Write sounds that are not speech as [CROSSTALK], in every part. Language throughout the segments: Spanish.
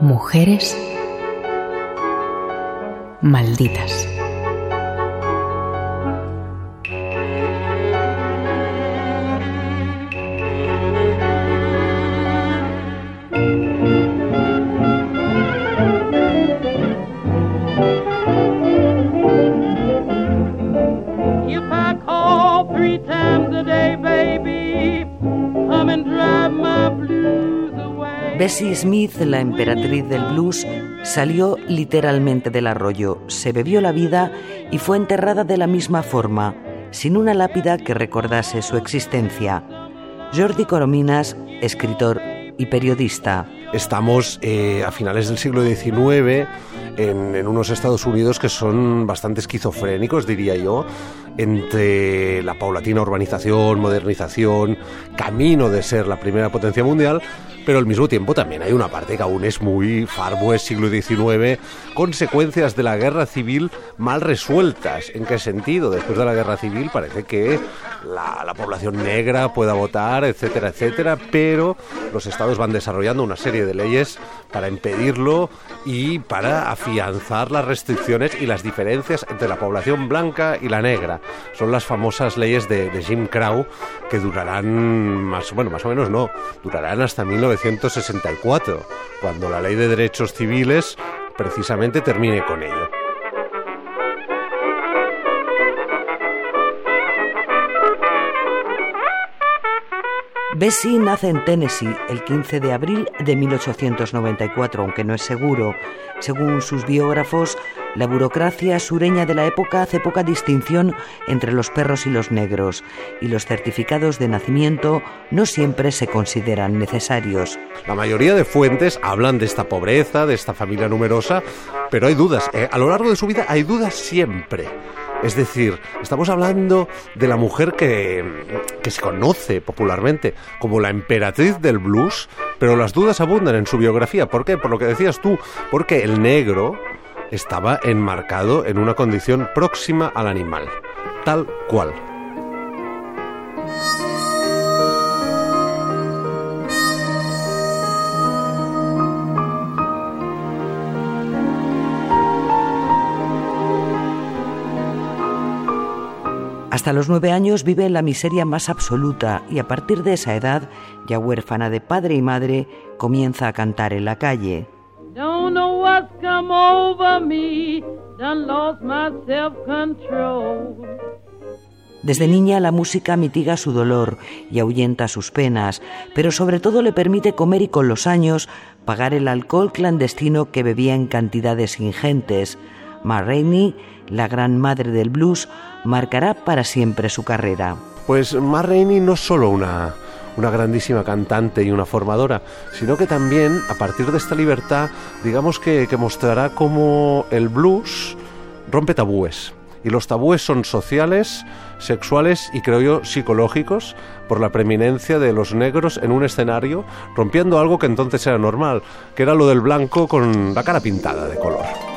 Mujeres malditas. Bessie Smith, la emperatriz del blues, salió literalmente del arroyo, se bebió la vida y fue enterrada de la misma forma, sin una lápida que recordase su existencia. Jordi Corominas, escritor y periodista. Estamos eh, a finales del siglo XIX en, en unos Estados Unidos que son bastante esquizofrénicos, diría yo, entre la paulatina urbanización, modernización, camino de ser la primera potencia mundial, pero al mismo tiempo también hay una parte que aún es muy Far West siglo XIX, consecuencias de la guerra civil mal resueltas. ¿En qué sentido? Después de la guerra civil parece que la, la población negra pueda votar, etcétera, etcétera, pero los estados van desarrollando una serie de leyes para impedirlo y para afianzar las restricciones y las diferencias entre la población blanca y la negra. Son las famosas leyes de, Jim Crow que durarán más, bueno, más o menos no, durarán hasta 1964, cuando la ley de derechos civiles precisamente termine con ello. Bessie nace en Tennessee el 15 de abril de 1894, aunque no es seguro. Según sus biógrafos, la burocracia sureña de la época hace poca distinción entre los perros y los negros, y los certificados de nacimiento no siempre se consideran necesarios. La mayoría de fuentes hablan de esta pobreza, de esta familia numerosa, pero hay dudas. eh, a lo largo de su vida hay dudas siempre. Es decir, estamos hablando de la mujer que, que se conoce popularmente como la emperatriz del blues, pero las dudas abundan en su biografía. ¿Por qué? Por lo que decías tú, porque el negro estaba enmarcado en una condición próxima al animal, tal cual. Hasta los nueve años vive en la miseria más absoluta y a partir de esa edad, ya huérfana de padre y madre, comienza a cantar en la calle. Don't know what's come over me, done lost my self-control. Desde niña la música mitiga su dolor y ahuyenta sus penas, pero sobre todo le permite comer y con los años pagar el alcohol clandestino que bebía en cantidades ingentes. Ma Rainey, la gran madre del blues, marcará para siempre su carrera. Pues Ma Rainey no es solo una, una grandísima cantante y una formadora, sino que también, a partir de esta libertad, digamos que, que mostrará cómo el blues rompe tabúes. Y los tabúes son sociales, sexuales y creo yo psicológicos por la preeminencia de los negros en un escenario, rompiendo algo que entonces era normal, que era lo del blanco con la cara pintada de color.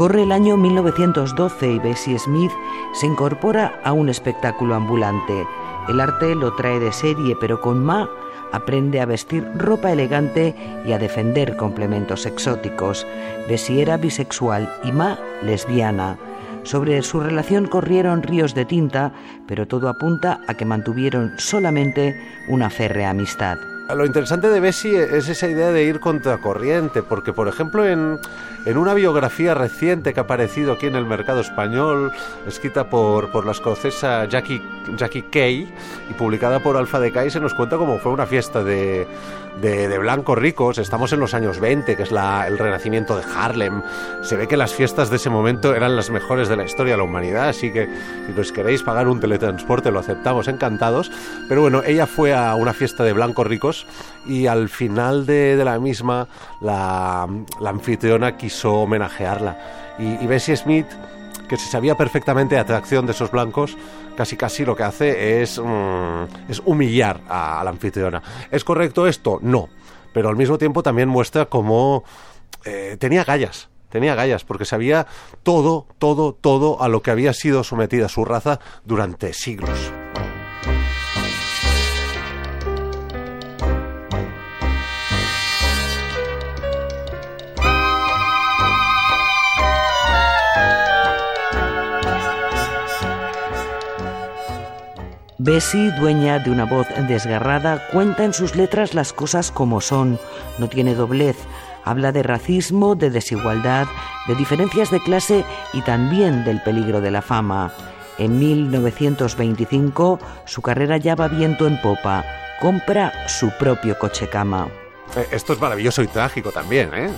Corre el año 1912 y Bessie Smith se incorpora a un espectáculo ambulante. El arte lo trae de serie, pero con Ma aprende a vestir ropa elegante y a defender complementos exóticos. Bessie era bisexual y Ma lesbiana. Sobre su relación corrieron ríos de tinta, pero todo apunta a que mantuvieron solamente una férrea amistad. Lo interesante de Bessie es esa idea de ir contracorriente, porque por ejemplo en, en una biografía reciente que ha aparecido aquí en el mercado español, escrita por, por la escocesa Jackie, Jackie Kay y publicada por Alfa de se nos cuenta cómo fue una fiesta de, de, de blancos ricos. Estamos en los años 20, que es la, el renacimiento de Harlem. Se ve que las fiestas de ese momento eran las mejores de la historia de la humanidad, así que si nos queréis pagar un teletransporte lo aceptamos encantados. Pero bueno, ella fue a una fiesta de blancos ricos y al final de, de la misma la, la, anfitriona quiso homenajearla. Y, y Bessie Smith, que se sabía perfectamente de atracción de esos blancos, casi casi lo que hace es, mm, es humillar a, a, la anfitriona. ¿Es correcto esto? No. Pero al mismo tiempo también muestra cómo eh, tenía gallas tenía gallas, porque sabía todo, todo, todo a lo que había sido sometida su raza durante siglos. Bessie, dueña de una voz desgarrada, cuenta en sus letras las cosas como son, no tiene doblez, habla de racismo, de desigualdad, de diferencias de clase y también del peligro de la fama. En 1925 su carrera ya va viento en popa, compra su propio coche cama. Eh, esto es maravilloso y trágico también, ¿eh?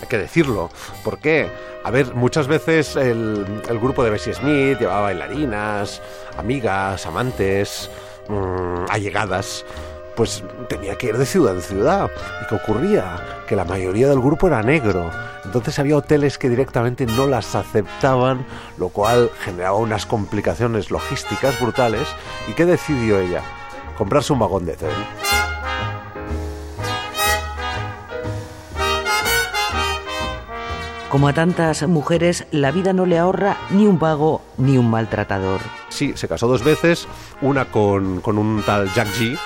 Hay que decirlo. ¿Por qué? A ver, muchas veces el, grupo de Bessie Smith llevaba bailarinas, amigas, amantes, mmm, allegadas pues tenía que ir de ciudad en ciudad. ¿Y qué ocurría? Que la mayoría del grupo era negro. Entonces había hoteles que directamente no las aceptaban, lo cual generaba unas complicaciones logísticas brutales. ¿Y qué decidió ella? Comprarse un vagón de tren. Como a tantas mujeres, la vida no le ahorra ni un vago ni un maltratador. Sí, se casó dos veces, una con, un tal Jack G,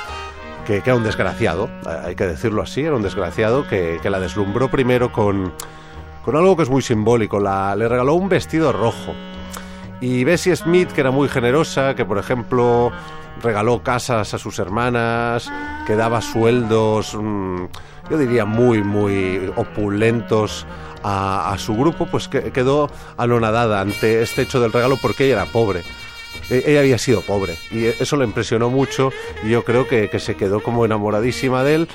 que, era un desgraciado, hay que decirlo así, era un desgraciado que, la deslumbró primero con, con algo que es muy simbólico, la, le regaló un vestido rojo. Y Bessie Smith, que era muy generosa, que por ejemplo regaló casas a sus hermanas, que daba sueldos, mm, yo diría muy, muy opulentos a, su grupo, pues que, quedó anonadada ante este hecho del regalo porque ella era pobre. E, ella había sido pobre y eso le impresionó mucho y yo creo que, que se quedó como enamoradísima de él.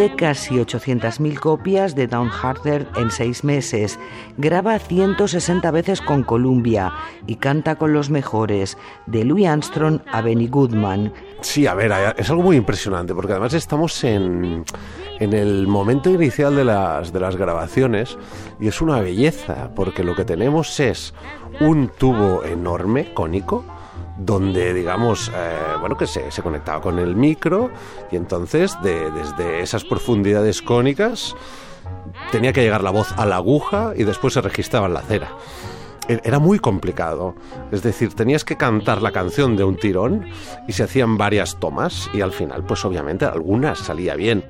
Vende casi 800.000 copias de Downhearted en seis meses, graba 160 veces con Columbia y canta con los mejores, de Louis Armstrong a Benny Goodman. Sí, a ver, es algo muy impresionante, porque además estamos en, en el momento inicial de las, de las grabaciones y es una belleza, porque lo que tenemos es un tubo enorme, cónico, donde digamos, eh, bueno, que se, conectaba con el micro y entonces desde esas profundidades cónicas tenía que llegar la voz a la aguja y después se registraba en la cera. E, era muy complicado, es decir, tenías que cantar la canción de un tirón y se hacían varias tomas y al final, pues obviamente algunas salía bien.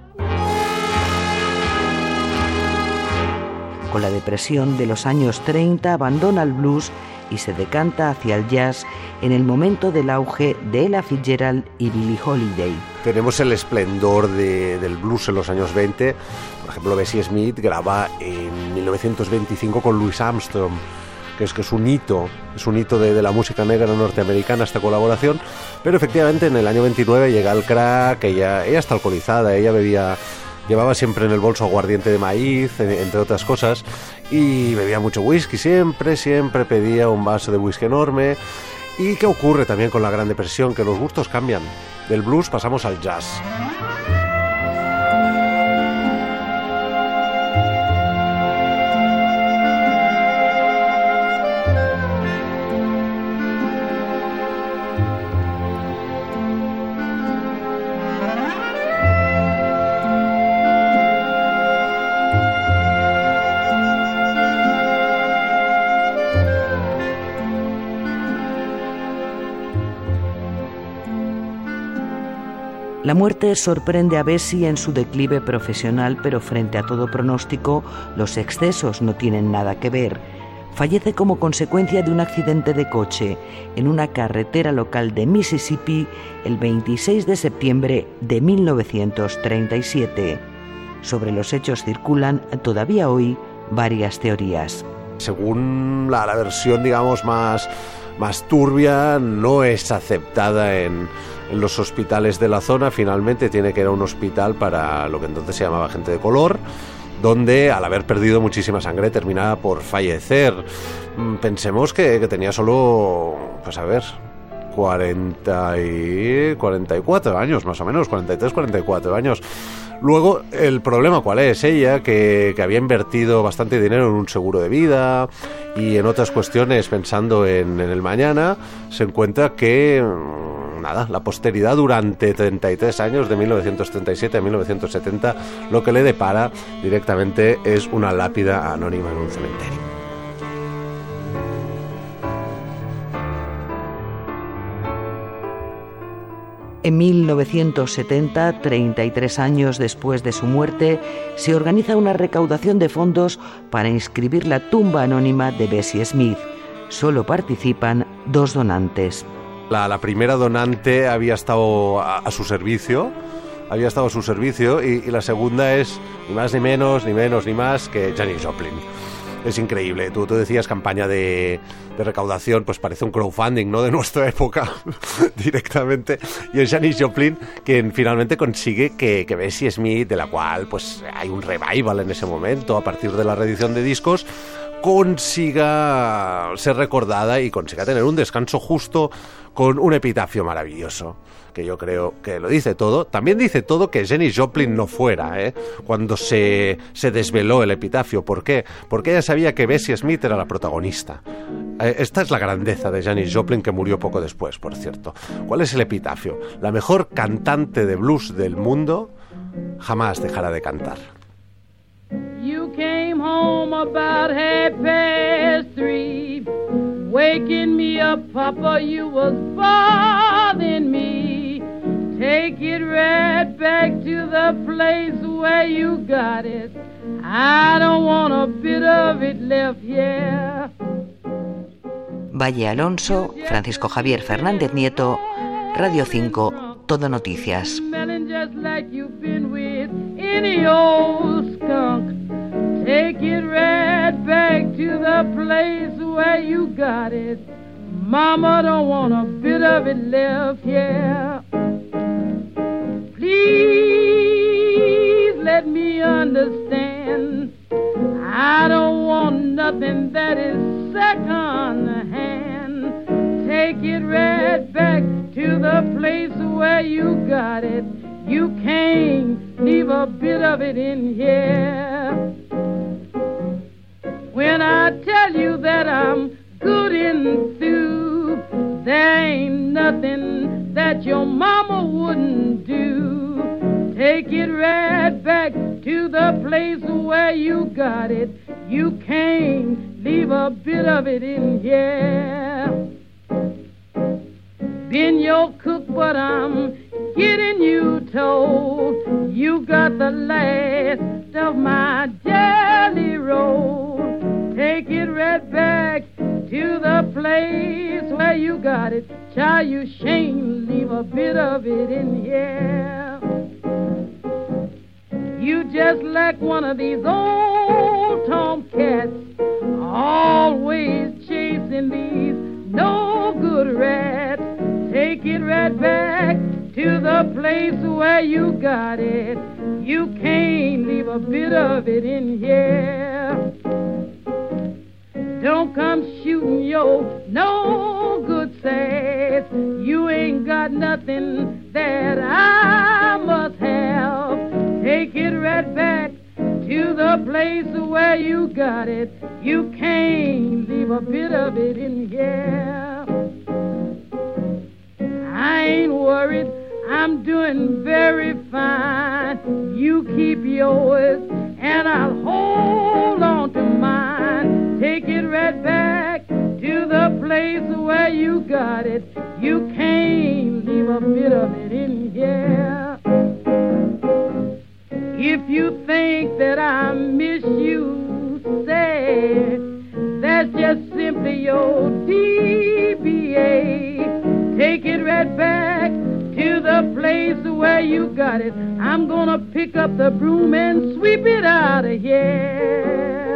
Con la depresión de los años 30 abandona el blues y se decanta hacia el jazz en el momento del auge de Ella Fitzgerald y Billie Holiday. Tenemos el esplendor del blues en los años 20. Por ejemplo, Bessie Smith graba en 1925 con Louis Armstrong que es que es un hito, es un hito de, la música negra norteamericana esta colaboración, pero efectivamente en el año 29 llega el crack, ella, ella está alcoholizada, ella bebía Llevaba siempre en el bolso aguardiente de maíz, entre otras cosas, y bebía mucho whisky, siempre, siempre pedía un vaso de whisky enorme. ¿Y qué ocurre también con la Gran Depresión? Que los gustos cambian. Del blues pasamos al jazz. La muerte sorprende a Bessie en su declive profesional, pero frente a todo pronóstico, los excesos no tienen nada que ver. Fallece como consecuencia de un accidente de coche en una carretera local de Mississippi el 26 de septiembre de 1937. Sobre los hechos circulan todavía hoy varias teorías. Según la, versión, digamos, más, más turbia, no es aceptada en, los hospitales de la zona, finalmente tiene que ir a un hospital para lo que entonces se llamaba gente de color, donde al haber perdido muchísima sangre terminaba por fallecer. Mm, pensemos que, tenía solo, pues a ver, 40 y 44 años, más o menos, 43, 44 años. Luego, el problema cuál es? Ella, que, había invertido bastante dinero en un seguro de vida y en otras cuestiones pensando en, en el mañana, se encuentra que mm, nada, la posteridad durante 33 años, de 1937 a 1970, lo que le depara directamente es una lápida anónima en un cementerio. En 1970, 33 años después de su muerte, se organiza una recaudación de fondos para inscribir la tumba anónima de Bessie Smith. Solo participan dos donantes. La, primera donante había estado a, su servicio, había estado a su servicio y, y, la segunda es ni más ni menos, ni menos ni más que Janis Joplin es increíble. Tú, tú decías campaña de, recaudación, pues parece un crowdfunding, ¿no? De nuestra [LAUGHS] época directamente. Y es Janis Joplin quien finalmente consigue que, que Bessie Smith, de la cual pues hay un revival en ese momento a partir de la reedición de discos, consiga ser recordada y consiga tener un descanso justo con un epitafio maravilloso que yo creo que lo dice todo. También dice todo que Jenny Joplin no fuera, ¿eh? cuando se, se desveló el epitafio. ¿Por qué? Porque ella sabía que Bessie Smith era la protagonista. Eh, esta es la grandeza de Janis Joplin, que murió poco después, por cierto. ¿Cuál es el epitafio? La mejor cantante de blues del mundo jamás dejará de cantar. Waking me up, Papa. You was bothering me. Take it right back to the place where you got it. I don't want a bit of it left here. Valle Alonso, Francisco Javier Fernández Nieto, Radio 5, Todo Noticias. Take it right back to the place where you got it. Mama don't want a bit of it left here. Please let me understand. I don't want nothing that is second hand. Take it right back to the place where you got it. You can't leave a bit of it in here. When I tell you that I'm good in through, there ain't nothing that your mama wouldn't do. Take it right back to the place where you got it. You can't leave a bit of it in here. Been your cook, but I'm getting you told you got the last of my jelly roll. Right back to the place where you got it. Child, you shan't leave a bit of it in here. You just like one of these old tomcats, always chasing these no good rats. Take it right back to the place where you got it. You can't leave a bit of it in here. Don't come shooting your no good sass. You ain't got nothing that I must have. Take it right back to the place where you got it. You can't leave a bit of it in here. I ain't worried, I'm doing very fine. You keep yours, and I'll hold on. Right back to the place where you got it. You can't leave a bit of it in here. If you think that I miss you, say that's just simply your DBA. Take it right back to the place where you got it. I'm gonna pick up the broom and sweep it out of here.